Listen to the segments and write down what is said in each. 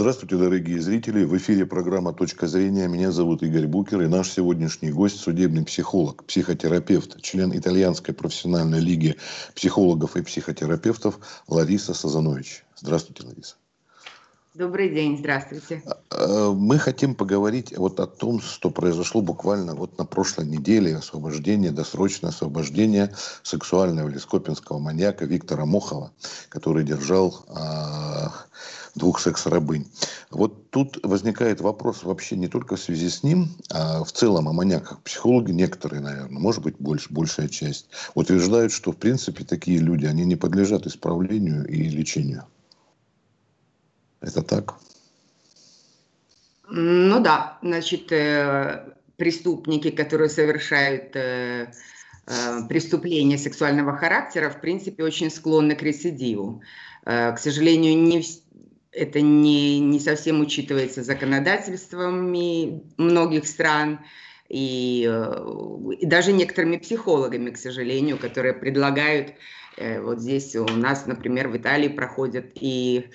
Здравствуйте, дорогие зрители. В эфире программа «Точка зрения». Меня зовут Игорь Букер. И наш сегодняшний гость – судебный психолог, психотерапевт, член Итальянской профессиональной лиги психологов и психотерапевтов Лариса Сазанович. Здравствуйте, Лариса. Добрый день, здравствуйте. А, а, мы хотим поговорить вот о том, что произошло буквально вот на прошлой неделе, освобождение, досрочное освобождение сексуального или скопинского маньяка Виктора Мохова, который держал а, двух секс-рабынь. Вот тут возникает вопрос вообще не только в связи с ним, а в целом о маньяках. Психологи некоторые, наверное, может быть, больше, большая часть, утверждают, что в принципе такие люди, они не подлежат исправлению и лечению. Это так? Ну да, значит, э, преступники, которые совершают э, э, преступления сексуального характера, в принципе, очень склонны к рецидиву. К сожалению, не, это не, не совсем учитывается законодательствами многих стран. И, э, и даже некоторыми психологами, к сожалению, которые предлагают э, вот здесь у нас, например, в Италии проходят и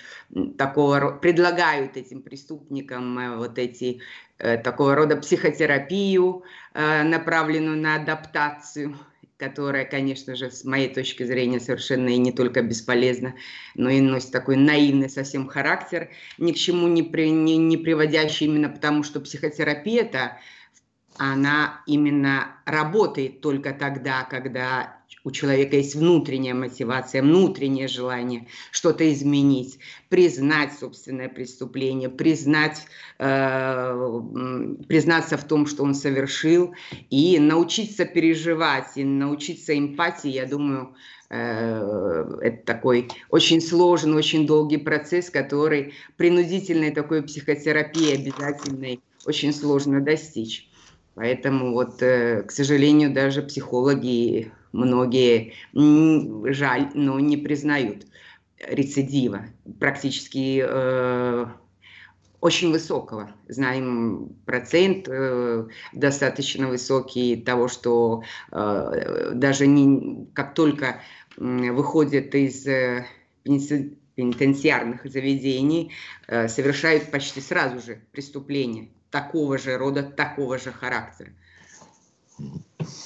такого предлагают этим преступникам э, вот эти такого рода психотерапию, направленную на адаптацию которая, конечно же, с моей точки зрения, совершенно и не только бесполезна, но и носит такой наивный совсем характер, ни к чему не, при, не, не приводящий именно потому, что психотерапия-то, она именно работает только тогда, когда у человека есть внутренняя мотивация, внутреннее желание что-то изменить, признать собственное преступление, признать, э, признаться в том, что он совершил, и научиться переживать, и научиться эмпатии, я думаю, э, это такой очень сложный, очень долгий процесс, который принудительной такой психотерапии обязательной очень сложно достичь. Поэтому вот, э, к сожалению, даже психологи многие, жаль, но не признают рецидива, практически э, очень высокого. Знаем процент э, достаточно высокий того, что э, даже не, как только э, выходят из э, пенитенциарных заведений, э, совершают почти сразу же преступления такого же рода, такого же характера.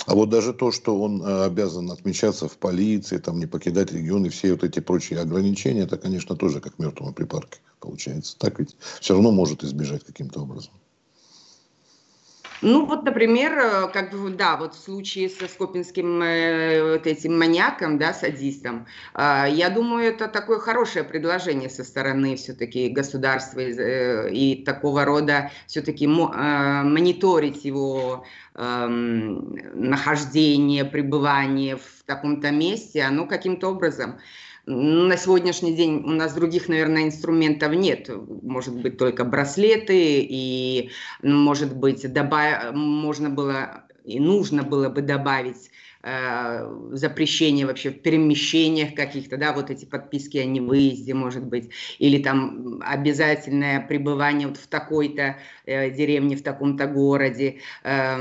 А вот даже то, что он э, обязан отмечаться в полиции, там не покидать регион и все вот эти прочие ограничения, это, конечно, тоже как мертвому припарке получается. Так ведь все равно может избежать каким-то образом. Ну вот, например, э, как бы, да, вот в случае со скопинским э, вот этим маньяком, да, садистом, э, я думаю, это такое хорошее предложение со стороны все-таки государства э, и такого рода все-таки э, мониторить его э, нахождение, пребывание в таком-то месте, оно каким-то образом на сегодняшний день у нас других, наверное, инструментов нет. Может быть, только браслеты, и, может быть, добав... можно было и нужно было бы добавить э, запрещение вообще в перемещениях каких-то, да, вот эти подписки о невыезде, может быть, или там обязательное пребывание вот в такой-то э, деревне, в таком-то городе, э,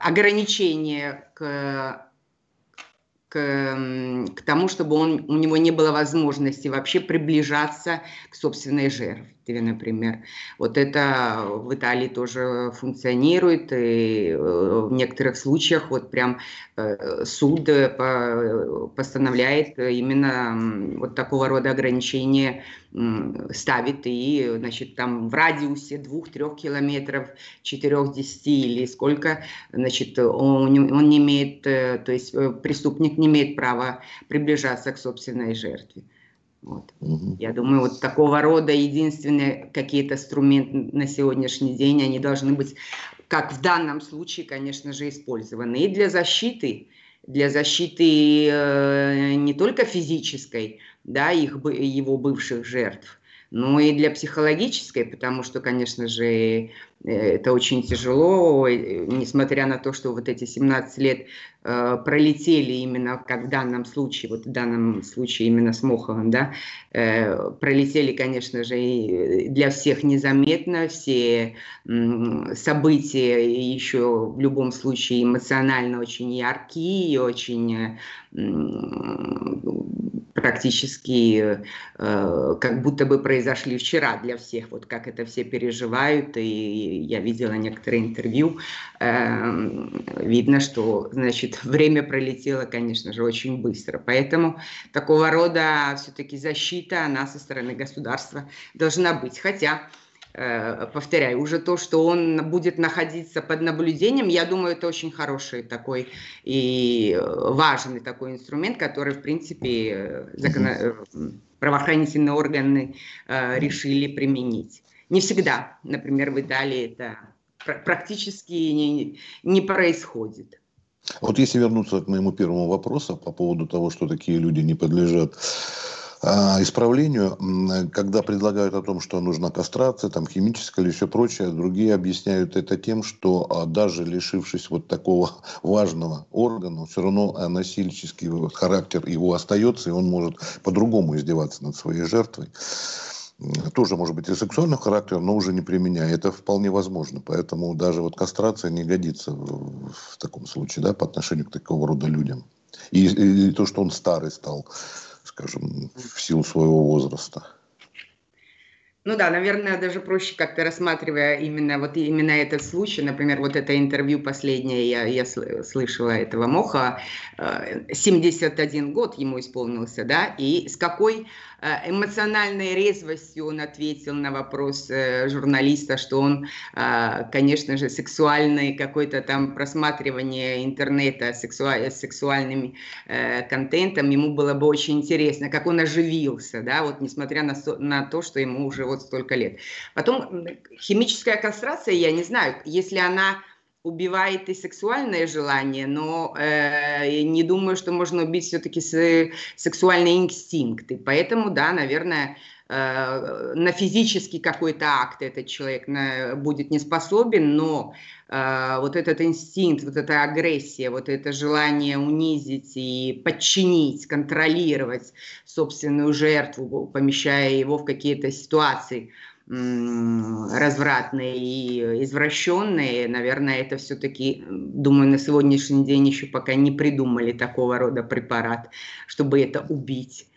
ограничение к к, к тому, чтобы он, у него не было возможности вообще приближаться к собственной жертве, например. Вот это в Италии тоже функционирует, и э, в некоторых случаях вот прям э, суд постановляет именно вот такого рода ограничения ставит и, значит, там в радиусе двух-трех километров, четырех-десяти или сколько, значит, он, он не имеет, э, то есть э, преступник не имеет права приближаться к собственной жертве. Вот. Угу. Я думаю, вот такого рода единственные какие-то инструменты на сегодняшний день, они должны быть, как в данном случае, конечно же, использованы и для защиты, для защиты э, не только физической, да, их, его бывших жертв, но и для психологической, потому что, конечно же, Э, это очень тяжело, несмотря на то, что вот эти 17 лет пролетели именно, как в данном случае, вот в данном случае именно с Моховым, да, э, пролетели, конечно же, и для всех незаметно, все э, события еще в любом случае эмоционально очень яркие, очень э, практически э, как будто бы произошли вчера для всех, вот как это все переживают, и я видела некоторые интервью, э, видно, что, значит, время пролетело, конечно же, очень быстро, поэтому такого рода все-таки защита, она со стороны государства должна быть, хотя Э, повторяю, уже то, что он будет находиться под наблюдением, я думаю, это очень хороший такой и важный такой инструмент, который, в принципе, э, закон... Э, правоохранительные органы решили применить. Не всегда, например, в Италии это практически не, не происходит. Вот если вернуться к моему первому вопросу по поводу того, что такие люди не подлежат а, исправлению, когда предлагают о том, что нужна кастрация, там химическая или все прочее, другие объясняют это тем, что а, даже лишившись вот такого важного органа, все равно а, насильческий характер его остается, и он может по-другому издеваться над своей жертвой тоже может быть и сексуального характера, но уже не применяя. Это вполне возможно. Поэтому даже вот кастрация не годится в, в таком случае, да, по отношению к такого рода людям. И, и, и то, что он старый стал скажем, в силу своего возраста. Ну да, наверное, даже проще как-то рассматривая именно вот именно этот случай, например, вот это интервью последнее, я, я слышала этого Моха, 71 э, год ему исполнился, да, и с какой эмоциональной резвостью он ответил на вопрос э, журналиста, что он, э, конечно же, сексуальный какой-то там просматривание интернета сексуаль, сексуальным контентом, ему было бы очень интересно, как он оживился, да, вот несмотря на, на то, что ему уже вот столько лет. Потом химическая кастрация, я не знаю, если она убивает и сексуальное желание, но э, не думаю, что можно убить все-таки сексуальные инстинкты. Поэтому, да, наверное, э, на физический какой-то акт этот человек на, будет не способен, но э, вот этот инстинкт, вот эта агрессия, вот это желание унизить и подчинить, контролировать собственную жертву, помещая его в какие-то ситуации – развратные и извращенные, наверное, это все-таки, думаю, на сегодняшний день еще пока не придумали такого рода препарат, чтобы это убить.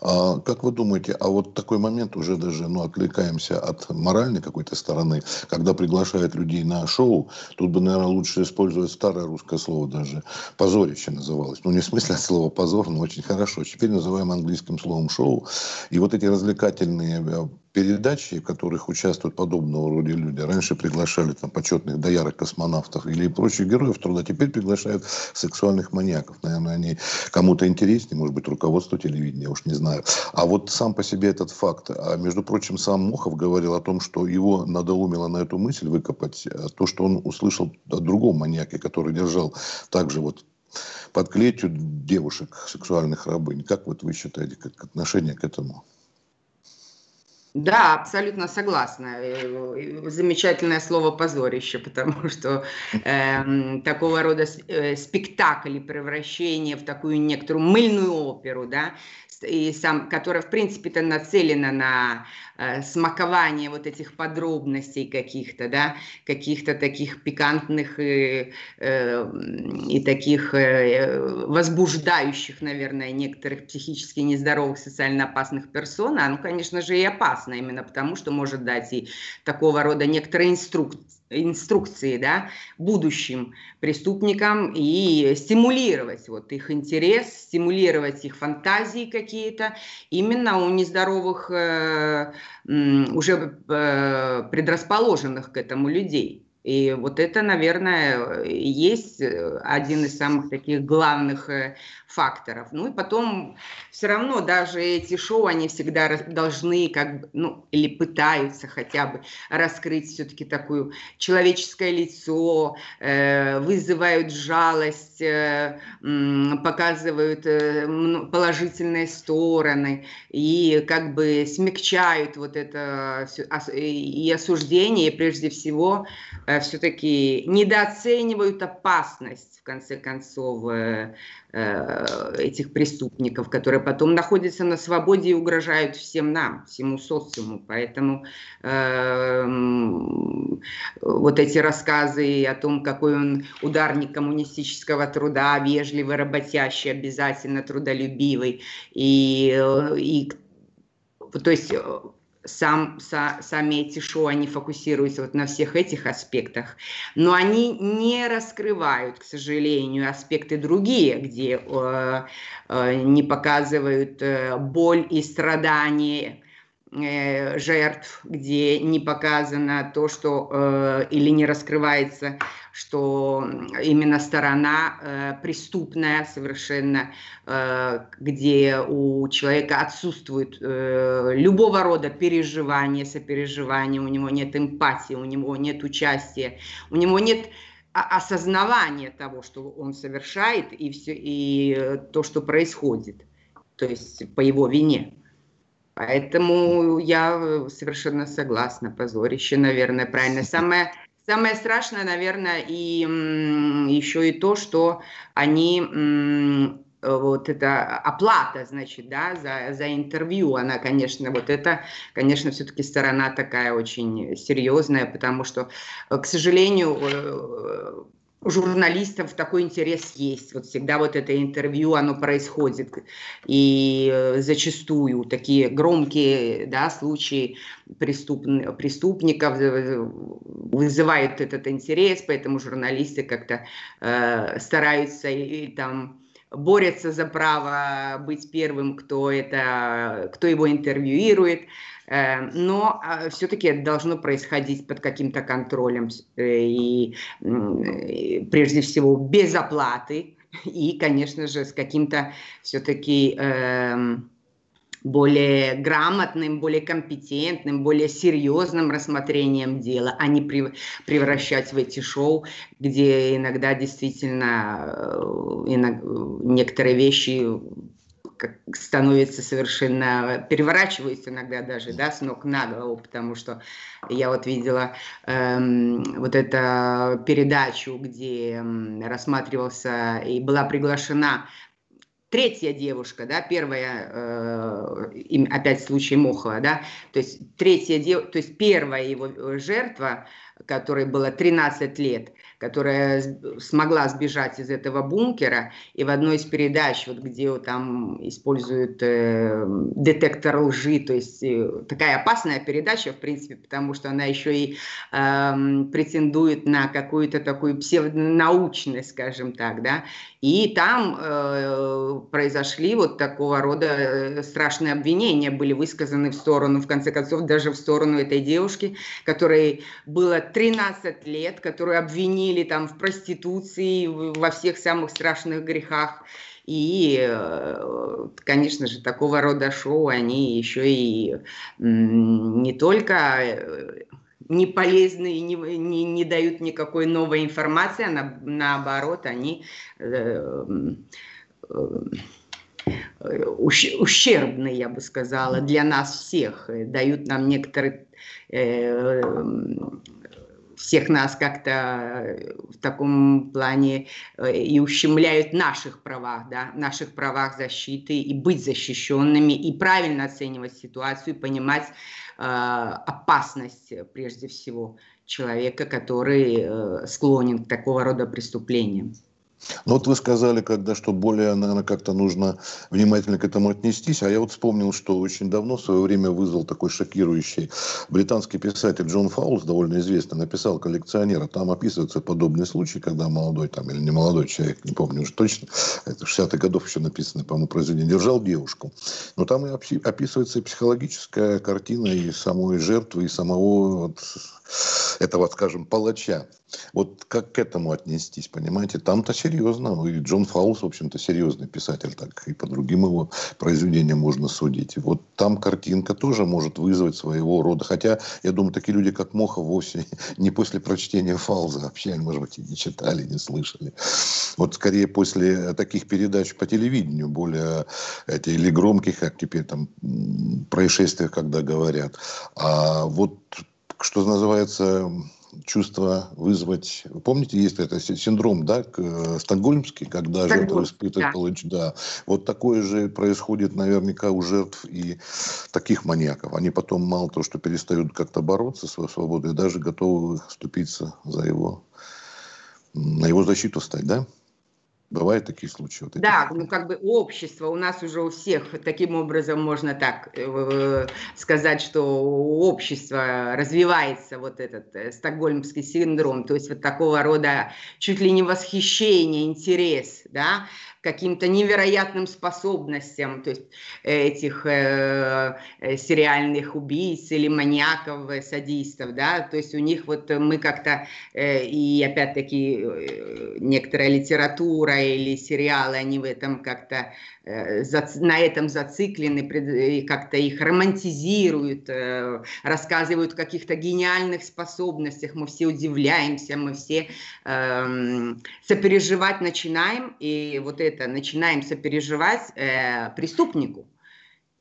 А как вы думаете, а вот такой момент уже даже, ну, отвлекаемся от моральной какой-то стороны, когда приглашают людей на шоу, тут бы, наверное, лучше использовать старое русское слово даже, позорище называлось. Ну, не в смысле от слова позор, но очень хорошо. Теперь называем английским словом шоу. И вот эти развлекательные э, передачи, в которых участвуют подобного рода люди. Раньше приглашали там почетных доярок космонавтов или прочих героев труда, теперь приглашают сексуальных маньяков. Наверное, они кому-то интереснее, может быть, руководство телевидения, уж не знаю. А вот сам по себе этот факт. А между прочим, сам Мохов говорил о том, что его надоумило на эту мысль выкопать э, то, что он услышал от другого маньяка, который держал также вот под клетью девушек, сексуальных рабынь. Как вот вы считаете, как отношение к этому? Да, абсолютно согласна. Замечательное слово позорище, потому что э, такого рода э, спектакль и превращение в такую некоторую мыльную оперу, да, и сам, которая, в принципе-то, нацелена на э, смакование вот этих подробностей каких-то, да, каких-то таких пикантных и, э, и таких э, возбуждающих, наверное, некоторых психически нездоровых, социально опасных персон, оно, конечно же, и опасно, именно потому, что может дать и такого рода некоторые инструкции инструкции да, будущим преступникам и стимулировать вот их интерес, стимулировать их фантазии какие-то именно у нездоровых, э, уже э, предрасположенных к этому людей. И вот это, наверное, есть э, один из самых таких главных э, факторов. Ну и потом все равно даже эти шоу, они всегда должны как бы, ну, или пытаются хотя бы раскрыть все-таки такое человеческое лицо, э, вызывают жалость, показывают положительные стороны и как бы смягчают вот это и осуждение, и прежде всего все-таки недооценивают опасность, в конце концов, э, э, этих преступников, которые потом находятся на свободе и угрожают всем нам, всему социуму. Поэтому э, вот эти рассказы о том, какой он ударник коммунистического труда, вежливый, работящий, обязательно трудолюбивый, и, э, и то есть сам, са, сами эти шоу, они фокусируются вот на всех этих аспектах, но они не раскрывают, к сожалению, аспекты другие, где э, э, не показывают э, боль и страдания жертв, где не показано то, что э, или не раскрывается, что именно сторона э, преступная совершенно, э, где у человека отсутствует э, любого рода переживания, сопереживания, у него нет эмпатии, у него нет участия, у него нет осознавания того, что он совершает и все и э, то, что происходит, то есть по его вине. Поэтому я совершенно согласна. Позорище, наверное, правильно. Самое, самое страшное, наверное, и еще и то, что они вот эта оплата, значит, да, за, за интервью, она, конечно, вот это, конечно, все-таки сторона такая очень серьезная, потому что, к сожалению, э, журналистов такой интерес есть. Вот всегда вот это интервью, оно происходит. И э, зачастую такие громкие да, случаи преступ, преступников э, вызывают этот интерес, поэтому журналисты как-то э, стараются и там борются за право быть первым, кто, это, кто его интервьюирует. Э, но а, все-таки это должно происходить под каким-то контролем э, и прежде всего без оплаты и, конечно же, с каким-то все-таки эм, более грамотным, более компетентным, более серьезным рассмотрением дела, а не превращать в эти шоу, где иногда действительно э, некоторые вещи становится совершенно, переворачивается иногда даже, да, с ног на голову, потому что я вот видела эм, вот эту передачу, где эм, рассматривался и была приглашена третья девушка, да, первая, э, опять случай Мохова, да, то есть третья девушка, то есть первая его жертва, которой было 13 лет, которая смогла сбежать из этого бункера, и в одной из передач, вот где там используют э, детектор лжи, то есть э, такая опасная передача, в принципе, потому что она еще и э, претендует на какую-то такую псевдонаучность, скажем так, да, и там э, произошли вот такого рода э, страшные обвинения, были высказаны в сторону, в конце концов, даже в сторону этой девушки, которой было 13 лет, которую обвинили там в проституции, во всех самых страшных грехах. И, э, конечно же, такого рода шоу, они еще и не только э, не полезны и не, не, не дают никакой новой информации, а на, наоборот, они э, ущербные, я бы сказала, для нас всех, дают нам некоторые всех нас как-то э, в таком плане э, и ущемляют наших правах, да, наших правах защиты и быть защищенными, и правильно оценивать ситуацию, и понимать э, опасность прежде всего человека, который э, склонен к такого рода преступлениям. Ну вот вы сказали, когда что более, наверное, как-то нужно внимательно к этому отнестись. А я вот вспомнил, что очень давно в свое время вызвал такой шокирующий британский писатель Джон Фаулс, довольно известный, написал «Коллекционера». Там описывается подобный случай, когда молодой там, или не молодой человек, не помню уже точно, это 60-х годов еще написано, по-моему, произведение, держал девушку. Но там и описывается и психологическая картина и самой жертвы, и самого вот, этого, скажем, палача. Вот как к этому отнестись, понимаете? Там-то серьезно. Ну, и Джон Фаулс, в общем-то, серьезный писатель, так и по другим его произведениям можно судить. Вот там картинка тоже может вызвать своего рода. Хотя, я думаю, такие люди, как Мохов, вовсе не после прочтения Фауза вообще, может быть, и не читали, не слышали. Вот скорее после таких передач по телевидению, более эти, или громких, как теперь там происшествиях, когда говорят. А вот что называется, чувство вызвать. Помните, есть это синдром, да, э, стокгольмский, когда жертва испытывает, да. Получ... да. Вот такое же происходит наверняка у жертв и таких маньяков. Они потом мало того, что перестают как-то бороться с свободой, даже готовы вступиться за его, на его защиту стать, да? Бывают такие случаи? Вот да, ну как бы общество, у нас уже у всех таким образом можно так э, сказать, что у общества развивается вот этот э, стокгольмский синдром, то есть вот такого рода чуть ли не восхищение, интерес, да, каким-то невероятным способностям то есть, э, этих э, э, сериальных убийц или маньяков, э, садистов, да, то есть у них вот мы как-то, э, и опять-таки э, некоторая литература или сериалы, они в этом как-то на этом зациклены, как-то их романтизируют, рассказывают о каких-то гениальных способностях, мы все удивляемся, мы все э, сопереживать начинаем, и вот это начинаем сопереживать э, преступнику.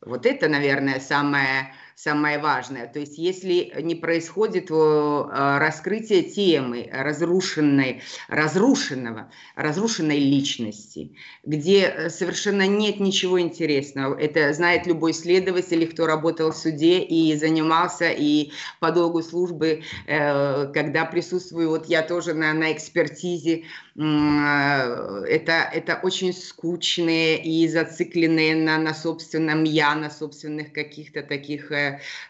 Вот это, наверное, самое самое важное. То есть если не происходит э, раскрытие темы разрушенной, разрушенного, разрушенной личности, где э, совершенно нет ничего интересного, это знает любой следователь, кто работал в суде и занимался и по долгу службы, э, когда присутствую, вот я тоже на, на экспертизе, это, это очень скучные и зацикленные на, на собственном я, на собственных каких-то таких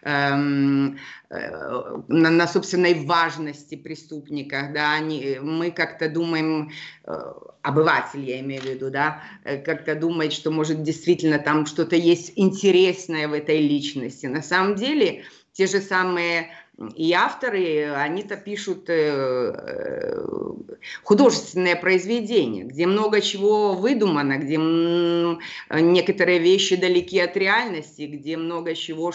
Эм, э, на, на собственной важности преступника, да, они, мы как-то думаем, э, обыватель я имею в виду, да, э, как-то думает, что может действительно там что-то есть интересное в этой личности. На самом деле те же самые и авторы, они-то пишут э, художественное произведение, где много чего выдумано, где некоторые вещи далеки от реальности, где много чего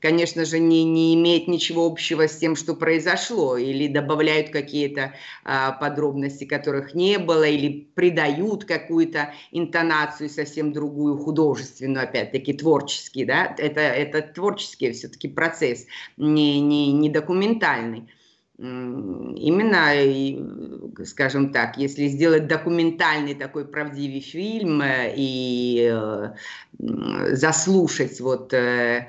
конечно же, не, не имеет ничего общего с тем, что произошло, или добавляют какие-то а, подробности, которых не было, или придают какую-то интонацию совсем другую, художественную, опять-таки, творческий, да, это, это творческий все-таки процесс, не, не, не документальный. Именно, скажем так, если сделать документальный такой правдивый фильм э, и э, заслушать вот э,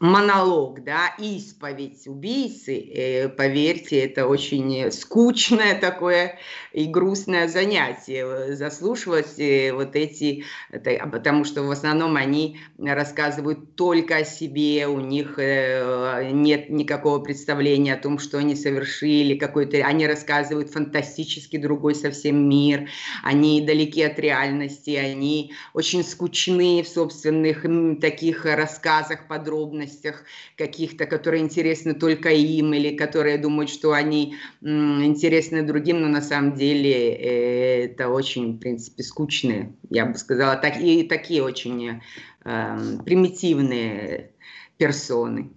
монолог, да, исповедь убийцы, э, поверьте, это очень скучное такое и грустное занятие, э, заслушивать вот эти, это, потому что в основном они рассказывают только о себе, у них нет никакого представления о том, что они совершили, какой-то, они рассказывают фантастически другой совсем мир, они далеки от реальности, они очень скучны в собственных таких рассказах, подробностях каких-то, которые интересны только им, или которые думают, что они интересны другим, но на самом деле э, это очень, в принципе, скучные, я бы сказала, так, и такие очень э, примитивные персоны.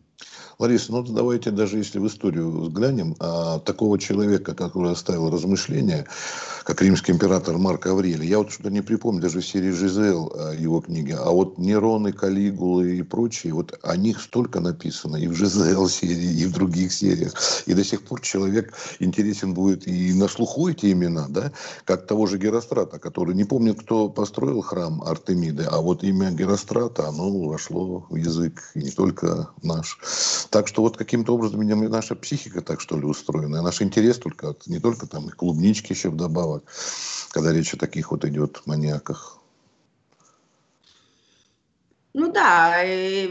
Лариса, ну давайте даже если в историю взглянем, а, такого человека, который оставил размышления, как римский император Марк Аврелий. Я вот что-то не припомню, даже в серии Жизел а, его книги. А вот Нероны, Калигулы и прочие, вот о них столько написано и в Жизел серии, и в других сериях. И до сих пор человек интересен будет и на слуху эти имена, да, как того же Герострата, который не помнит, кто построил храм Артемиды, а вот имя Герострата, оно вошло в язык, и не только наш. Так что вот каким-то образом наша психика так что ли устроена, наш интерес только, не только там и клубнички еще вдобавок, когда речь о таких вот идет маньяках. Ну да,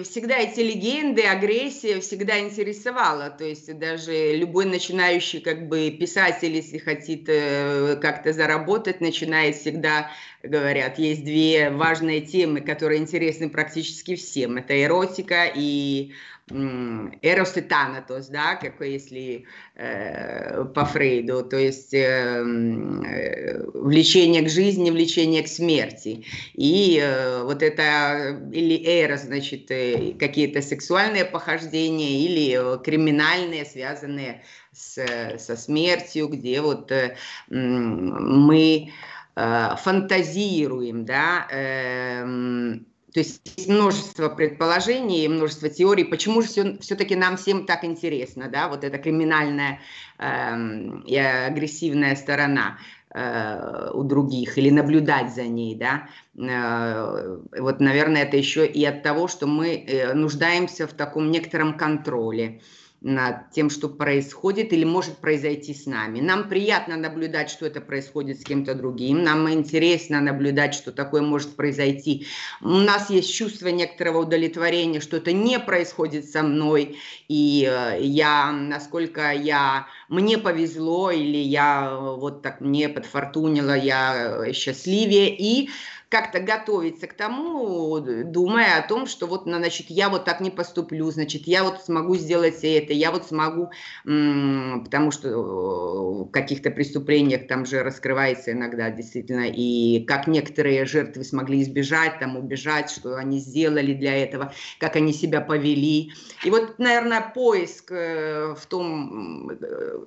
всегда эти легенды, агрессия всегда интересовала. То есть даже любой начинающий как бы писатель, если хотит э, как-то заработать, начинает всегда, говорят, есть две важные темы, которые интересны практически всем. Это эротика и Эрос и Танатос, да, как если э, по Фрейду, то есть э, э, влечение к жизни, влечение к смерти. И э, вот это, или Эрос, значит, э, какие-то сексуальные похождения, или э, криминальные, связанные с, со смертью, где вот э, мы э, фантазируем, да, э, то есть множество предположений, множество теорий, почему же все, все-таки нам всем так интересно, да, вот эта криминальная э, и агрессивная сторона э, у других или наблюдать за ней, да. Э, вот, наверное, это еще и от того, что мы э, нуждаемся в таком некотором контроле над тем, что происходит или может произойти с нами. Нам приятно наблюдать, что это происходит с кем-то другим. Нам интересно наблюдать, что такое может произойти. У нас есть чувство некоторого удовлетворения, что это не происходит со мной. И э, я, насколько я, мне повезло или я вот так мне подфортунило, я счастливее. И как-то готовиться к тому, думая о том, что вот, значит, я вот так не поступлю, значит, я вот смогу сделать это, я вот смогу, потому что э, в каких-то преступлениях там же раскрывается иногда действительно, и как некоторые жертвы смогли избежать, там, убежать, что они сделали для этого, как они себя повели. И вот, наверное, поиск э, в том, э,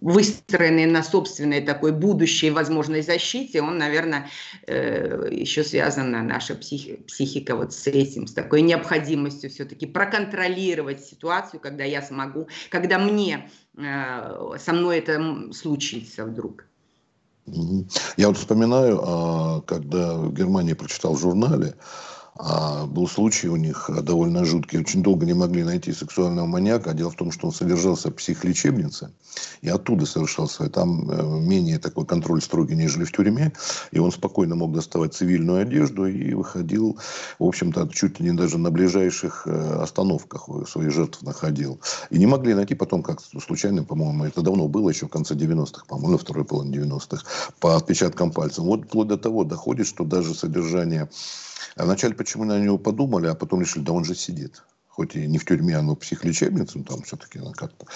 выстроенный на собственной такой будущей возможной защите, он, наверное, э, еще связана наша психи, психика вот с этим, с такой необходимостью все-таки проконтролировать ситуацию, когда я смогу, когда мне э, со мной это случится вдруг. Я вот вспоминаю, а, когда в Германии прочитал в журнале, а был случай у них довольно жуткий. Очень долго не могли найти сексуального маньяка. Дело в том, что он содержался в психлечебнице. И оттуда совершался. Там э, менее такой контроль строгий, нежели в тюрьме. И он спокойно мог доставать цивильную одежду и выходил, в общем-то, чуть ли не даже на ближайших э, остановках своих жертв находил. И не могли найти потом, как случайно, по-моему, это давно было, еще в конце 90-х, по-моему, второй половине 90-х, по отпечаткам пальцев. Вот вплоть до того доходит, что даже содержание а вначале почему на него подумали, а потом решили, да он же сидит хоть и не в тюрьме, а но в психлечебнице, там все-таки как-то.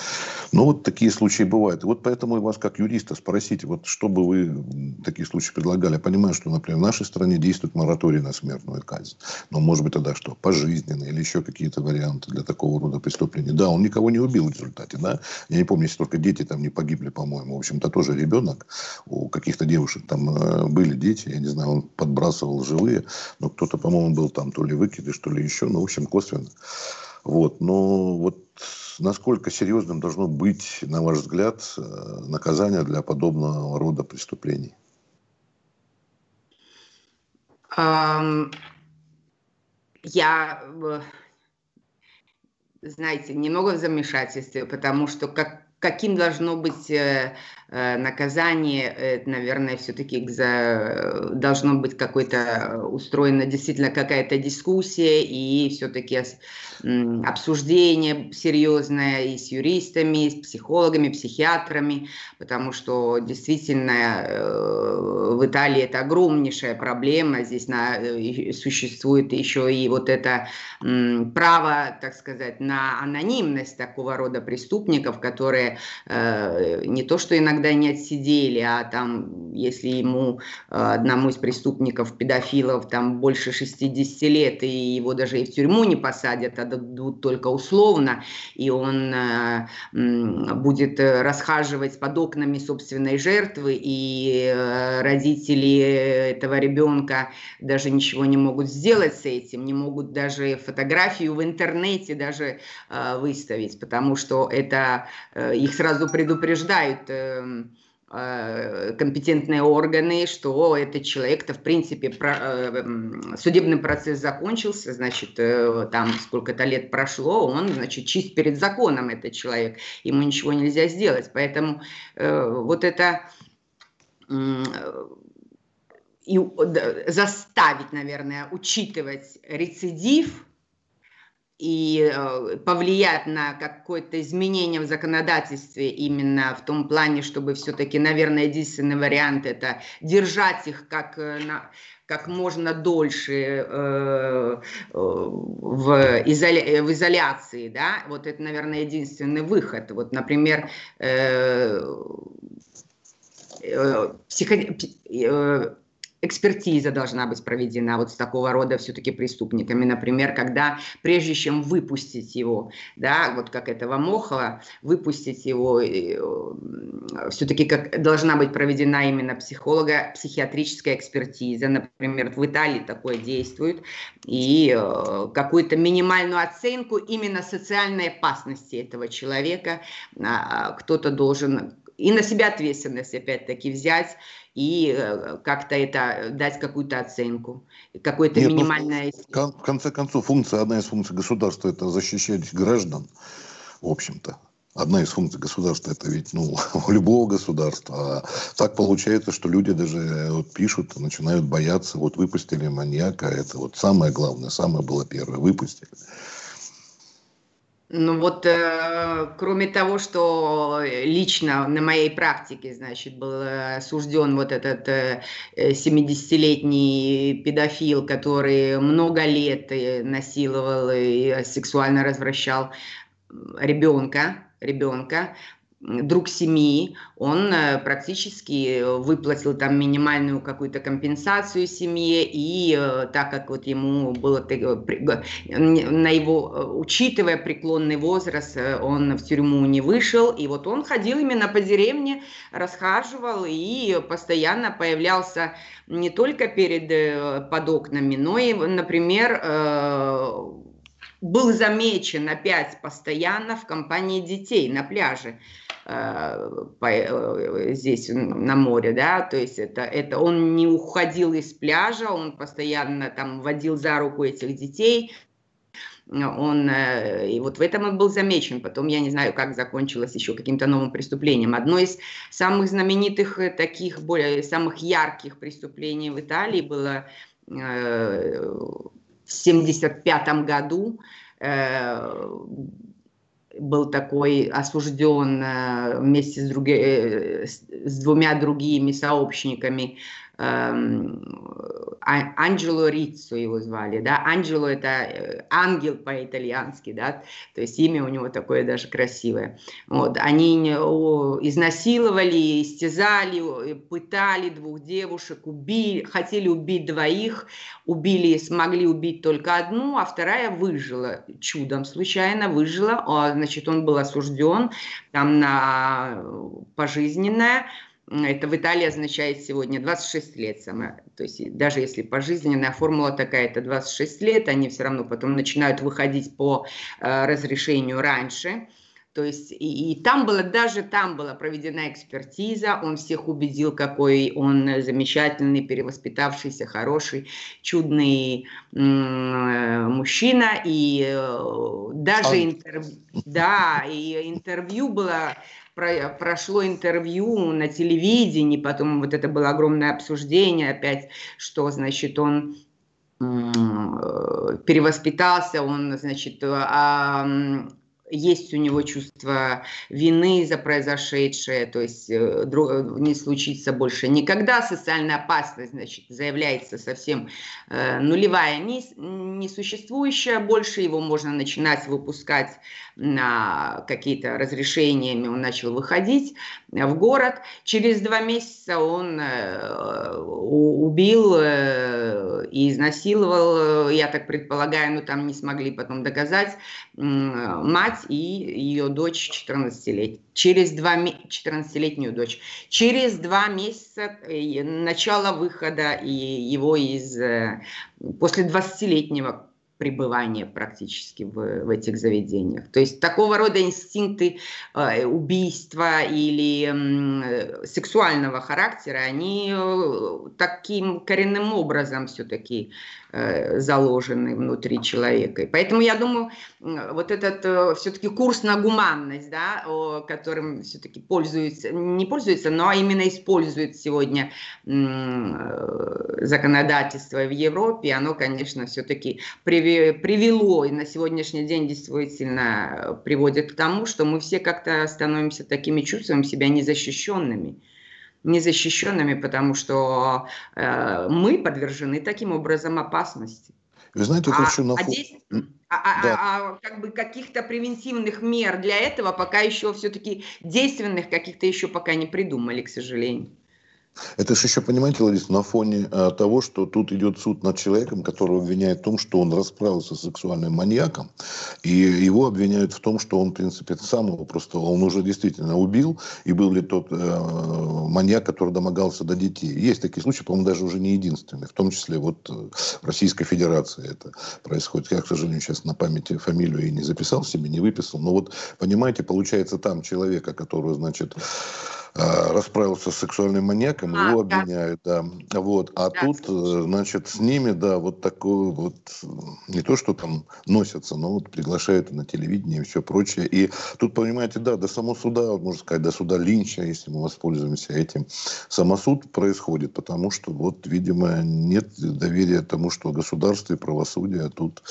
Ну, вот такие случаи бывают. И вот поэтому и вас, как юриста, спросите, вот что бы вы такие случаи предлагали? Я понимаю, что, например, в нашей стране действует мораторий на смертную казнь. Но, может быть, тогда что? Пожизненно или еще какие-то варианты для такого рода преступлений. Да, он никого не убил в результате, да. Я не помню, если только дети там не погибли, по-моему. В общем-то, тоже ребенок. У каких-то девушек там э, были дети, я не знаю, он подбрасывал живые, но кто-то, по-моему, был там то ли выкидыш, то ли еще, ну, в общем, косвенно. Вот. Но вот насколько серьезным должно быть, на ваш взгляд, э, наказание для подобного рода преступлений? Я, э, знаете, немного в замешательстве, потому что как, каким должно быть э, наказание, наверное, все-таки должно быть какой-то устроена действительно какая-то дискуссия и все-таки обсуждение серьезное и с юристами, и с психологами, психиатрами, потому что действительно э, в Италии это огромнейшая проблема. Здесь на, э, существует еще и вот это право, так сказать, на анонимность такого рода преступников, которые э, не то что иногда не отсидели, а там, если ему одному из преступников, педофилов, там больше 60 лет, и его даже и в тюрьму не посадят, а дадут только условно, и он э, будет э, расхаживать под окнами собственной жертвы, и э, родители этого ребенка даже ничего не могут сделать с этим, не могут даже фотографию в интернете даже выставить, потому что это их сразу предупреждают эм, Э, компетентные органы, что этот человек-то, в принципе, про, э, судебный процесс закончился, значит, э, там сколько-то лет прошло, он, значит, чист перед законом этот человек, ему ничего нельзя сделать. Поэтому вот это и заставить, наверное, учитывать рецидив – и э, повлиять на какое-то изменение в законодательстве именно в том плане, чтобы все-таки, наверное, единственный вариант это держать их как э, на, как можно дольше э, э, в, изоля... в изоляции, да, вот это, наверное, единственный выход. Вот, например, э, э, психо... экспертиза должна быть проведена вот с такого рода все-таки преступниками. Например, когда прежде чем выпустить его, да, вот как этого Мохова, выпустить его, э, все-таки как, должна быть проведена именно психолога, психиатрическая экспертиза. Например, в Италии такое действует. И э, какую-то минимальную оценку именно социальной опасности этого человека а, кто-то должен и на себя ответственность опять-таки взять и э, как-то это дать какую-то оценку, какое-то ну, минимальное... Ну, в конце концов, функция, одна из функций государства – это защищать граждан, в общем-то. Одна из функций государства – это ведь ну, у любого государства. А так получается, что люди даже э, вот, пишут, начинают бояться. Вот выпустили маньяка, это вот самое главное, самое было первое, выпустили. Ну вот, э, кроме того, что лично на моей практике, значит, был осужден вот этот э, 70-летний педофил, который много лет э, насиловал и сексуально развращал ребенка, ребенка, друг семьи, он э, практически выплатил там минимальную какую-то компенсацию семье, и э, так как вот ему было, на его, учитывая преклонный возраст, э, он в тюрьму не вышел, и вот он ходил именно по деревне, расхаживал и постоянно появлялся не только перед под окнами, но и, например, был замечен опять постоянно в компании детей на пляже. Э, э, здесь на море, да, то есть это, это он не уходил из пляжа, он постоянно там водил за руку этих детей, он, э, и вот в этом он был замечен. Потом я не знаю, как закончилось еще каким-то новым преступлением. Одно из самых знаменитых таких, более самых ярких преступлений в Италии было в 1975 году был такой осужден э, вместе с, други, э, с двумя другими сообщниками Анджело Риццо его звали, да, Анджело это э, ангел по-итальянски, да, то есть имя у него такое даже красивое. Вот, они изнасиловали, истязали, пытали двух девушек, убили, хотели убить двоих, убили, смогли убить только одну, а вторая выжила, чудом случайно выжила, а, значит, он был осужден там на пожизненное, это в Италии означает сегодня 26 лет. Сама. То есть даже если пожизненная формула такая, это 26 лет, они все равно потом начинают выходить по э, разрешению раньше. То есть и, и там было, даже там была проведена экспертиза, он всех убедил, какой он замечательный, перевоспитавшийся, хороший, чудный м- мужчина. И э, даже интервью, да, и интервью было про, прошло интервью на телевидении, потом вот это было огромное обсуждение опять, что, значит, он перевоспитался, он, значит, а, есть у него чувство вины за произошедшее, то есть э, не случится больше никогда. Социальная опасность, значит, заявляется совсем э, нулевая, не, несуществующая. Больше его можно начинать выпускать на какие-то разрешениями. Он начал выходить в город. Через два месяца он э, убил и изнасиловал, я так предполагаю, но там не смогли потом доказать, мать и ее дочь 14-летняя. Через два 14-летнюю дочь. Через два месяца э, начала выхода и его из э, после 20-летнего пребывания практически в, в этих заведениях. То есть такого рода инстинкты э, убийства или э, сексуального характера, они э, таким коренным образом все-таки заложены внутри человека. И поэтому я думаю, вот этот э, все-таки курс на гуманность, да, которым все-таки пользуется, не пользуется, но именно использует сегодня э, законодательство в Европе, оно, конечно, все-таки привело и на сегодняшний день действительно приводит к тому, что мы все как-то становимся такими, чувствуем себя незащищенными незащищенными, потому что э, мы подвержены таким образом опасности. Вы знаете, а, хочу на а, здесь, а, а, да. а, а как бы каких-то превентивных мер для этого пока еще все-таки действенных каких-то еще пока не придумали, к сожалению. Это же еще, понимаете, Ларис, на фоне а, того, что тут идет суд над человеком, которого обвиняют в том, что он расправился с сексуальным маньяком, и его обвиняют в том, что он, в принципе, сам его просто, он уже действительно убил, и был ли тот э, маньяк, который домогался до детей. Есть такие случаи, по-моему, даже уже не единственные, в том числе вот э, в Российской Федерации это происходит. Я, к сожалению, сейчас на памяти фамилию и не записал себе, не выписал, но вот, понимаете, получается там человека, который, значит, расправился с сексуальным маньяком, а, его обвиняют, да. да. Вот. А да, тут. Э, значит, с ними, да, вот такое вот, не то, что там носятся, но вот приглашают на телевидение и все прочее. И тут, понимаете, да, до самого суда, можно сказать, до суда Линча, если мы воспользуемся этим, самосуд происходит, потому что, вот, видимо, нет доверия тому, что государство и правосудие тут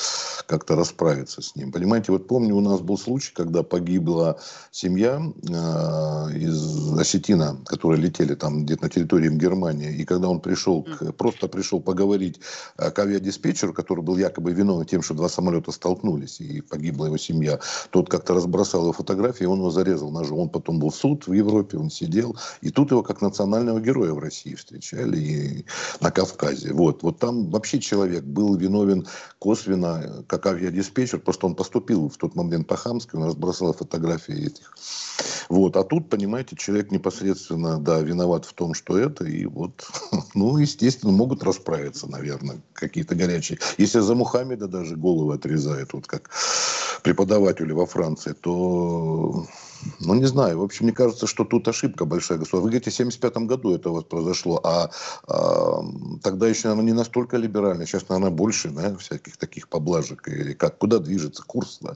как-то расправится с ним. Понимаете, вот помню, у нас был случай, когда погибла семья э, из осетина, которые летели там где-то на территории Германии, и когда он пришел, к, просто пришел поговорить э, к авиадиспетчеру, который был якобы виновен тем, что два самолета столкнулись, и погибла его семья, тот как-то разбросал его фотографии, он его зарезал ножом. Он потом был в суд в Европе, он сидел, и тут его как национального героя в России встречали, и на Кавказе. Вот, вот там вообще человек был виновен косвенно, как авиадиспетчер, просто он поступил в тот момент по-хамски, он разбросал фотографии этих. Вот, а тут, понимаете, человек непосредственно, да, виноват в том, что это, и вот, ну, естественно, могут расправиться, наверное, какие-то горячие. Если за Мухаммеда даже головы отрезают, вот как преподаватели во Франции, то ну, не знаю. В общем, мне кажется, что тут ошибка большая. Вы говорите, в 75 году это вот произошло, а, а тогда еще, наверное, не настолько либерально. Сейчас, наверное, больше да, всяких таких поблажек. Или как, куда движется курс, да?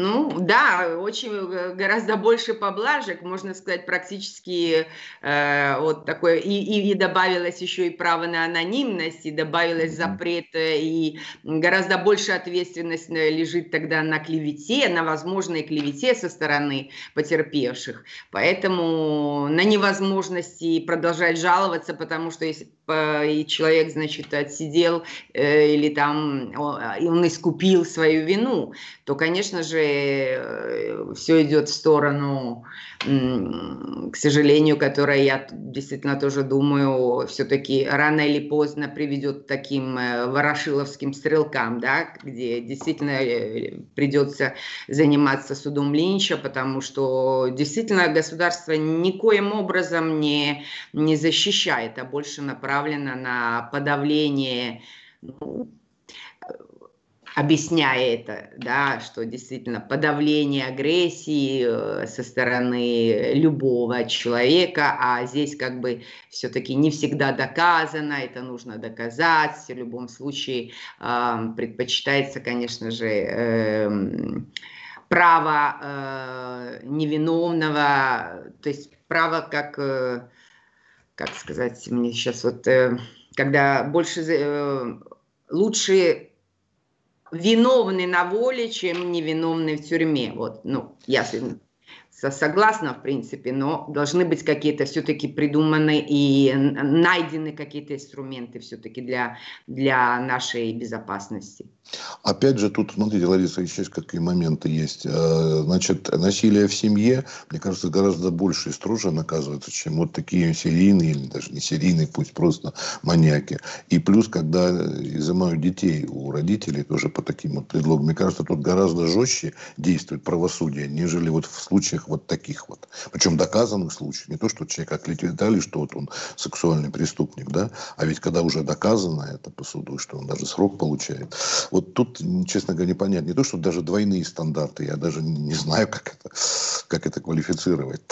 Ну, да, очень э, гораздо больше поблажек, можно сказать, практически э, вот такое, и, и, добавилось еще и право на анонимность, и добавилось запрет, э, и гораздо больше ответственность э, лежит тогда на клевете, на возможной клевете со стороны потерпевших. Поэтому на невозможности продолжать жаловаться, потому что если и человек, значит, отсидел э, или там он искупил свою вину, то, конечно же, э, все идет в сторону, к сожалению, которая, я действительно тоже думаю, все-таки рано или поздно приведет к таким э, ворошиловским стрелкам, да, где действительно придется заниматься судом Линча, потому что действительно государство никоим образом не, не защищает, а больше направлена на подавление, ну, объясняя это, да, что действительно подавление агрессии э, со стороны любого человека, а здесь как бы все-таки не всегда доказано, это нужно доказать, в любом случае э, предпочитается, конечно же, э, право э, невиновного, то есть право как... Э, как сказать, мне сейчас вот, э, когда больше, э, лучше виновный на воле, чем невиновный в тюрьме. Вот, ну, я согласна, в принципе, но должны быть какие-то все-таки придуманы и найдены какие-то инструменты все-таки для, для нашей безопасности. Опять же, тут, смотрите, Лариса, еще какие моменты есть. Э, значит, насилие в семье, мне кажется, гораздо больше и строже наказывается, чем вот такие серийные, или даже не серийные, пусть просто маньяки. И плюс, когда изымают детей у родителей, тоже по таким вот предлогам, мне кажется, тут гораздо жестче действует правосудие, нежели вот в случаях вот таких вот. Причем доказанных случаев. Не то, что человек оклеветали, что вот он сексуальный преступник, да, а ведь когда уже доказано это по суду, что он даже срок получает. Вот тут, честно говоря, непонятно. Не то, что даже двойные стандарты, я даже не знаю, как это, как это квалифицировать.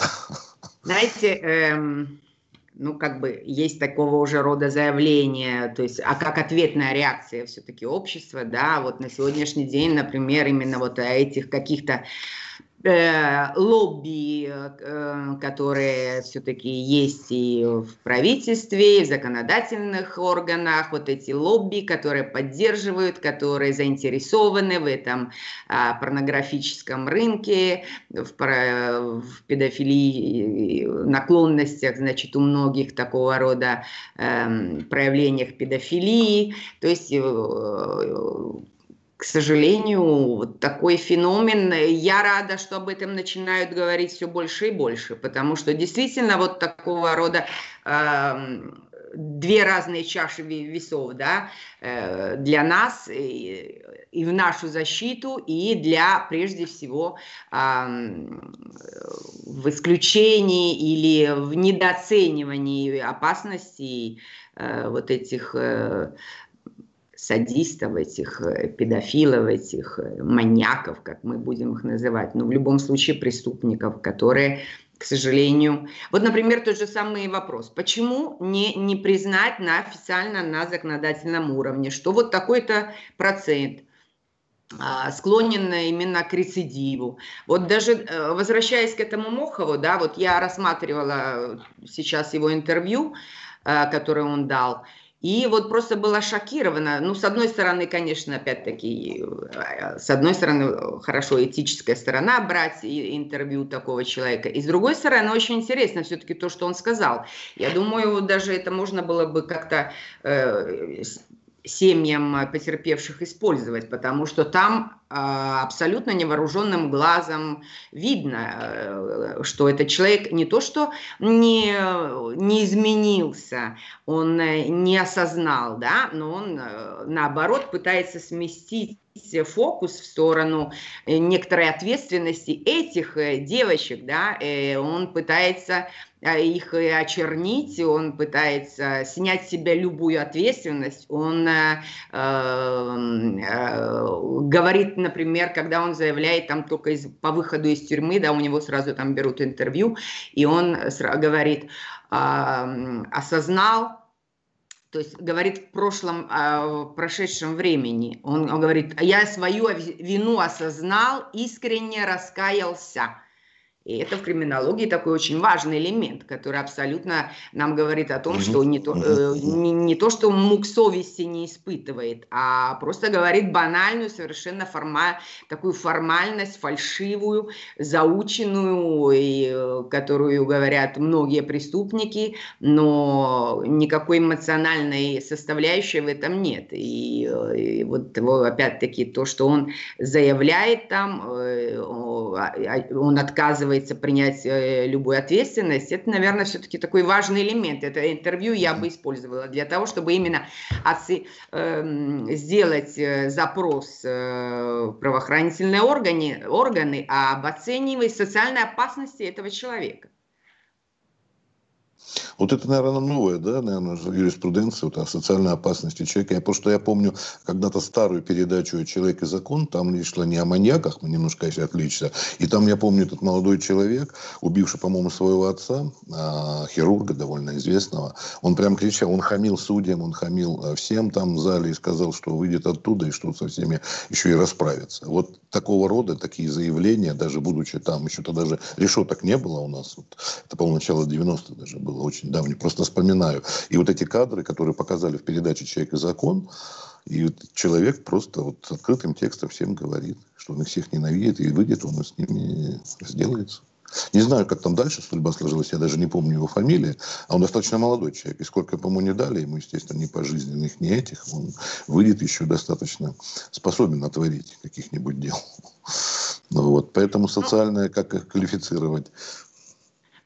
Знаете, эм, ну, как бы есть такого уже рода заявления, то есть, а как ответная реакция все-таки общества, да, вот на сегодняшний день, например, именно вот этих каких-то Э, лобби, э, которые все-таки есть и в правительстве, и в законодательных органах, вот эти лобби, которые поддерживают, которые заинтересованы в этом а, порнографическом рынке, в, в педофилии, наклонностях, значит, у многих такого рода э, проявлениях педофилии, то есть э, к сожалению, вот такой феномен. Я рада, что об этом начинают говорить все больше и больше, потому что действительно вот такого рода э, две разные чаши весов, да, э, для нас и, и в нашу защиту, и для, прежде всего, э, в исключении или в недооценивании опасностей э, вот этих э, садистов, этих э, педофилов, этих э, маньяков, как мы будем их называть, но в любом случае преступников, которые, к сожалению... Вот, например, тот же самый вопрос. Почему не, не признать на официально на законодательном уровне, что вот такой-то процент а, склонен именно к рецидиву. Вот даже э, возвращаясь к этому Мохову, да, вот я рассматривала сейчас его интервью, которое он дал, и вот просто была шокирована. Ну, с одной стороны, конечно, опять-таки, э, с одной стороны, хорошо, этическая сторона брать интервью такого человека. И с другой стороны, очень интересно все-таки то, что он сказал. Я думаю, даже это можно было бы как-то э, семьям потерпевших использовать, потому что там абсолютно невооруженным глазом видно, э, что этот человек не то что не, не изменился, он не осознал, да, но он наоборот пытается сместить фокус в сторону некоторой ответственности этих девочек, да, он пытается а, их очернить, он пытается снять с себя любую ответственность, он э, э, говорит, например, когда он заявляет там только из, по выходу из тюрьмы, да, у него сразу там берут интервью, и он говорит, э, осознал, то есть говорит в прошлом, в прошедшем времени. Он, он говорит, я свою вину осознал, искренне раскаялся. И это в криминологии такой очень важный элемент, который абсолютно нам говорит о том, что не то, э, не, не то, что мук совести не испытывает, а просто говорит банальную, совершенно форма, такую формальность, фальшивую, заученную, и, э, которую говорят многие преступники, но никакой эмоциональной составляющей в этом нет. И, э, и вот опять-таки то, что он заявляет там, э, он отказывает отказывается принять э, любую ответственность, это, наверное, все-таки такой важный элемент. Это интервью я бы использовала для того, чтобы именно отцы, эм, э, сделать запрос э, в правоохранительные органы, органы об оценивании социальной опасности этого человека. Вот это, наверное, новая, да, наверное, юриспруденция вот, о социальной опасности человека. Я просто я помню когда-то старую передачу «Человек и закон», там речь шла не о маньяках, мы немножко если отличиться. И там, я помню, этот молодой человек, убивший, по-моему, своего отца, а, хирурга довольно известного, он прям кричал, он хамил судьям, он хамил а, всем там в зале и сказал, что выйдет оттуда и что со всеми еще и расправится. Вот такого рода, такие заявления, даже будучи там, еще-то даже решеток не было у нас. Вот, это, по-моему, начало 90-х даже было очень давний, просто вспоминаю. И вот эти кадры, которые показали в передаче «Человек и закон», и вот человек просто вот открытым текстом всем говорит, что он их всех ненавидит, и выйдет он и с ними сделается. Не знаю, как там дальше судьба сложилась, я даже не помню его фамилии, а он достаточно молодой человек. И сколько, по-моему, не дали ему, естественно, ни пожизненных, ни этих, он выйдет еще достаточно способен отворить каких-нибудь дел. Ну, вот. Поэтому социальное, как их квалифицировать,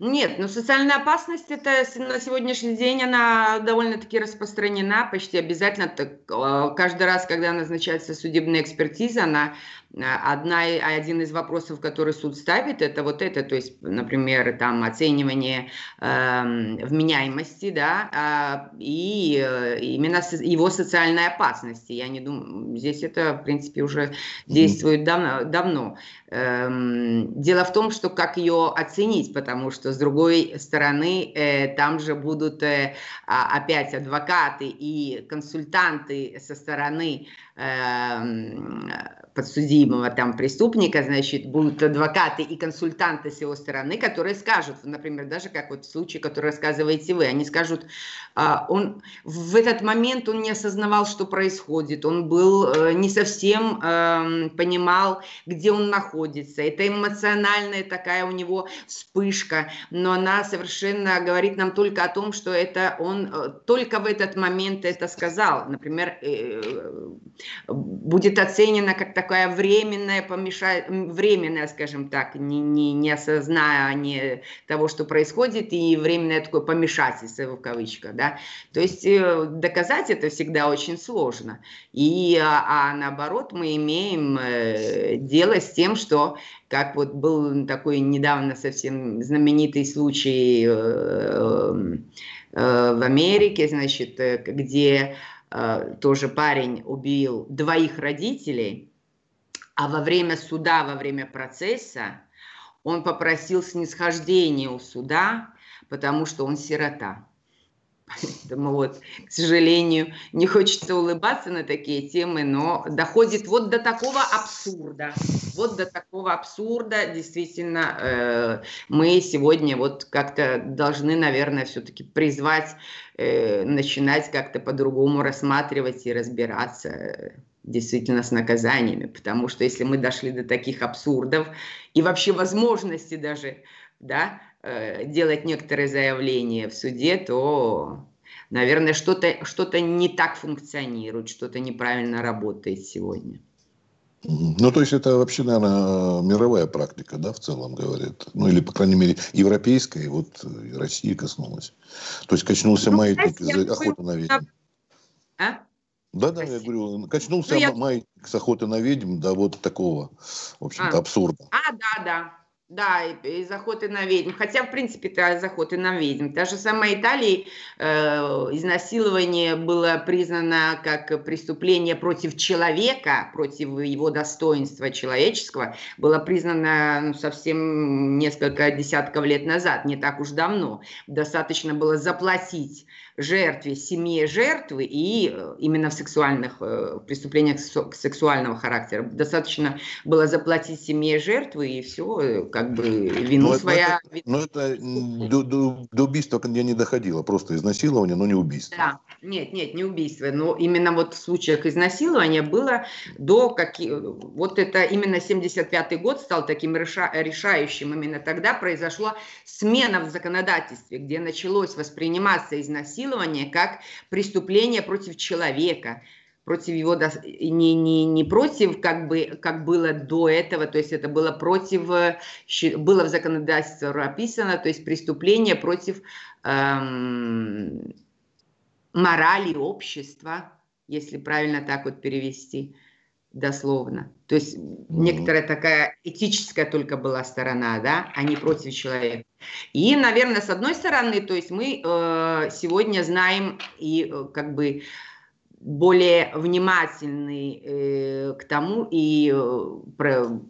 нет, но социальная опасность это на сегодняшний день она довольно-таки распространена, почти обязательно. Так, э, каждый раз, когда назначается судебная экспертиза, она Одна, один из вопросов, который суд ставит, это вот это, то есть, например, там оценивание э, вменяемости, да, э, и именно его социальной опасности. Я не думаю, здесь это, в принципе, уже действует давно. давно. Эм, дело в том, что как ее оценить, потому что, с другой стороны, э, там же будут э, опять адвокаты и консультанты со стороны э, подсудимого там преступника, значит, будут адвокаты и консультанты с его стороны, которые скажут, например, даже как вот в случае, который рассказываете вы, они скажут, а, он в этот момент он не осознавал, что происходит, он был э, не совсем эм, понимал, где он находится. Это эмоциональная такая у него вспышка, но она совершенно говорит нам только о том, что это он э, только в этот момент это сказал. Например, э, будет оценено как такая временная помеша... временная, скажем так, не, не, не осознание того, что происходит, и временное такое помешательство в кавычках, да. То есть э, доказать это всегда очень сложно. И а, а наоборот мы имеем дело с тем, что как вот был такой недавно совсем знаменитый случай э, э, э в Америке, значит, э, где э, тоже парень убил двоих родителей, а во время суда, во время процесса он попросил снисхождения у суда, потому что он сирота. Поэтому вот, к сожалению, не хочется улыбаться на такие темы, но доходит вот до такого абсурда. Вот до такого абсурда действительно э, мы сегодня вот как-то должны, наверное, все-таки призвать, э, начинать как-то по-другому рассматривать и разбираться э, действительно с наказаниями. Потому что если мы дошли до таких абсурдов и вообще возможности даже, да, делать некоторые заявления в суде, то, наверное, что-то что, -то, не так функционирует, что-то неправильно работает сегодня. Ну, то есть это вообще, наверное, мировая практика, да, в целом говорит. Ну, или, по крайней мере, европейская, и вот и Россия коснулась. То есть качнулся ну, маятник из охоты на ведьм. А? Да, да, я говорю, качнулся ну, я... маятник с охоты на ведьм до вот такого, в общем-то, а. абсурда. А, да, да. Да, из охоты на ведьм. Хотя, в принципе, это из охоты на ведьм. Та же самая Италия, э, изнасилование было признано как преступление против человека, против его достоинства человеческого, было признано ну, совсем несколько десятков лет назад, не так уж давно. Достаточно было заплатить жертве, семье жертвы и э, именно в сексуальных э, преступлениях сексуального характера. Достаточно было заплатить семье жертвы и все, э, как бы вину но своя... но это до, до, до убийства я не доходило, просто изнасилование, но не убийство. Да, нет, нет, не убийство, но именно вот в случаях изнасилования было до... Каки... Вот это именно 75-й год стал таким реша... решающим, именно тогда произошла смена в законодательстве, где началось восприниматься изнасилование как преступление против человека, против его, не, не, не против, как, бы, как было до этого, то есть это было против, было в законодательстве описано, то есть преступление против эм, морали общества, если правильно так вот перевести дословно. То есть mm-hmm. некоторая такая этическая только была сторона, да, а не против человека. И, наверное, с одной стороны, то есть мы э, сегодня знаем и э, как бы более внимательны э, к тому и э, про,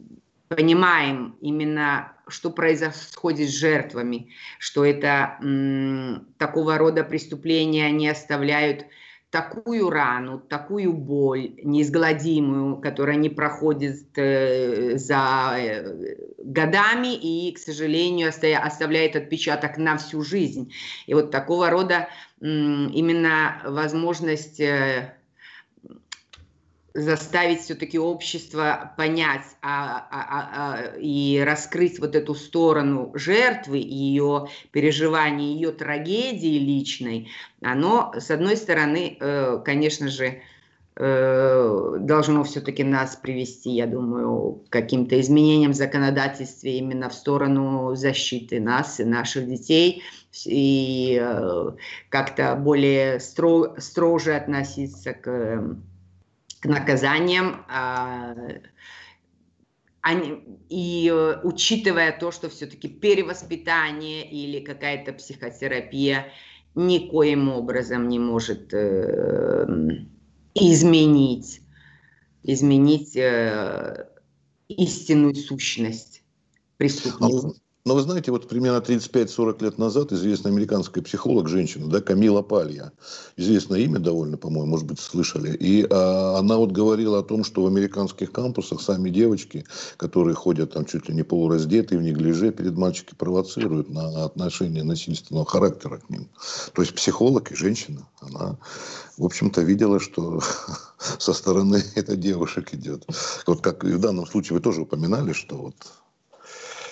понимаем именно, что происходит с жертвами, что это м, такого рода преступления не оставляют такую рану, такую боль неизгладимую, которая не проходит э, за э, годами и, к сожалению, оставляет отпечаток на всю жизнь. И вот такого рода э, именно возможность э, заставить все-таки общество понять а, а, а, а, и раскрыть вот эту сторону жертвы ее переживаний, ее трагедии личной, оно, с одной стороны, э, конечно же, э, должно все-таки нас привести, я думаю, к каким-то изменениям в законодательстве именно в сторону защиты нас и наших детей, и э, как-то более стро, строже относиться к к наказаниям, а, и э, учитывая то, что все-таки перевоспитание или какая-то психотерапия никоим образом не может э, изменить, изменить э, истинную сущность преступника. Но вы знаете, вот примерно 35-40 лет назад известная американская психолог, женщина, да, Камила Палья, известное имя довольно, по-моему, может быть, слышали, и а, она вот говорила о том, что в американских кампусах сами девочки, которые ходят там чуть ли не полураздетые, в неглиже, перед мальчиками провоцируют на отношения насильственного характера к ним. То есть психолог и женщина, она, в общем-то, видела, что со стороны это девушек идет. Вот как и в данном случае вы тоже упоминали, что вот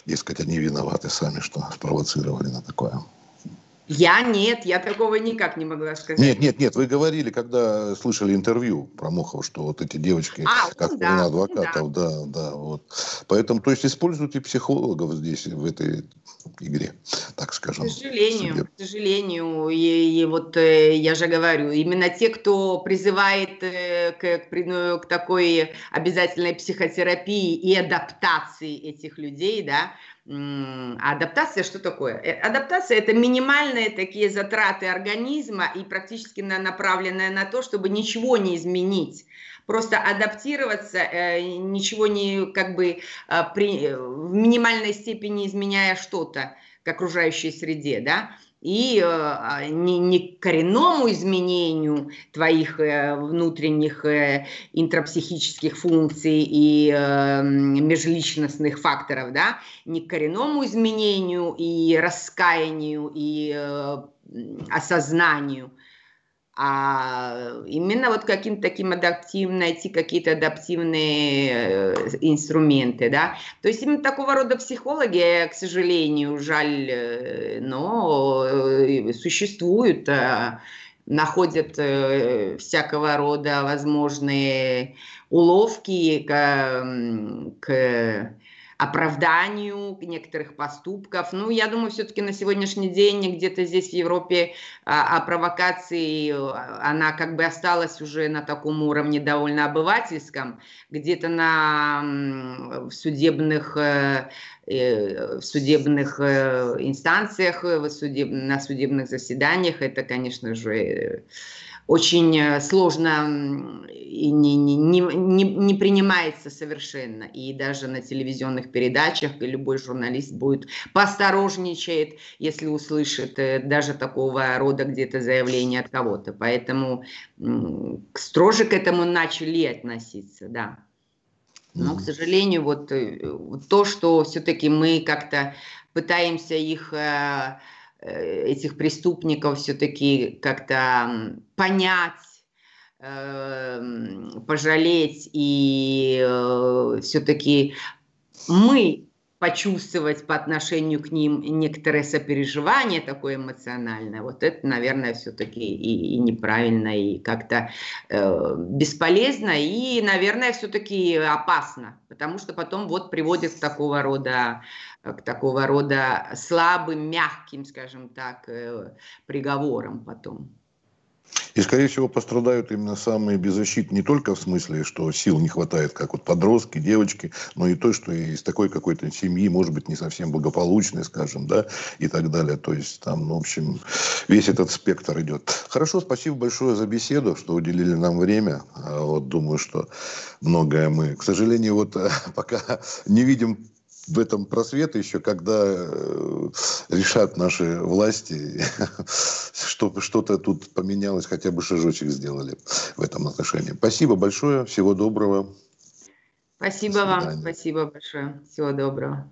дескать, они виноваты сами, что спровоцировали на такое. Я нет, я такого никак не могла сказать. Нет, нет, нет, вы говорили, когда слышали интервью про Мохова, что вот эти девочки, а, как ну, да, адвокатов, да. да, да, вот. Поэтому, то есть используйте психологов здесь, в этой игре, так скажем. К сожалению, к сожалению, и, и вот э, я же говорю, именно те, кто призывает э, к, к, ну, к такой обязательной психотерапии и адаптации этих людей, да, адаптация что такое? Э, адаптация это минимальные такие затраты организма и практически направленная на то, чтобы ничего не изменить. Просто адаптироваться, э, ничего не как бы э, при, в минимальной степени изменяя что-то к окружающей среде, да, и э, не, не коренному изменению твоих э, внутренних э, интрапсихических функций и э, межличностных факторов, да, не коренному изменению и раскаянию и э, осознанию, а именно вот каким-то таким адаптивным, найти какие-то адаптивные э, инструменты, да. То есть именно такого рода психологи, к сожалению, жаль, э, но э, существуют, находят всякого рода возможные уловки к, к оправданию некоторых поступков. Ну, я думаю, все-таки на сегодняшний день где-то здесь в Европе а, о провокации а, она как бы осталась уже на таком уровне довольно обывательском, где-то на в судебных э, э, в судебных э, инстанциях, в судеб, на судебных заседаниях. Это, конечно же, очень э, сложно и не, не, не, не принимается совершенно. И даже на телевизионных передачах и любой журналист будет посторожничает, если услышит э, даже такого рода где-то заявление от кого-то. Поэтому строже к этому начали относиться, да. Но, к сожалению, вот э, то, что все-таки мы как-то пытаемся их этих преступников все-таки как-то понять, эм, пожалеть и э, все-таки мы почувствовать по отношению к ним некоторое сопереживание такое эмоциональное, вот это, наверное, все-таки и, и неправильно, и как-то э, бесполезно, и, наверное, все-таки опасно, потому что потом вот приводит к такого рода, к такого рода слабым, мягким, скажем так, э, приговорам потом. И, скорее всего, пострадают именно самые беззащитные не только в смысле, что сил не хватает, как вот подростки, девочки, но и то, что из такой какой-то семьи, может быть, не совсем благополучной, скажем, да, и так далее. То есть там, ну, в общем, весь этот спектр идет. Хорошо, спасибо большое за беседу, что уделили нам время. А вот думаю, что многое мы, к сожалению, вот пока не видим в этом просвет еще, когда э, решат наши власти, чтобы что-то тут поменялось, хотя бы шажочек сделали в этом отношении. Спасибо большое, всего доброго. Спасибо вам, спасибо большое, всего доброго.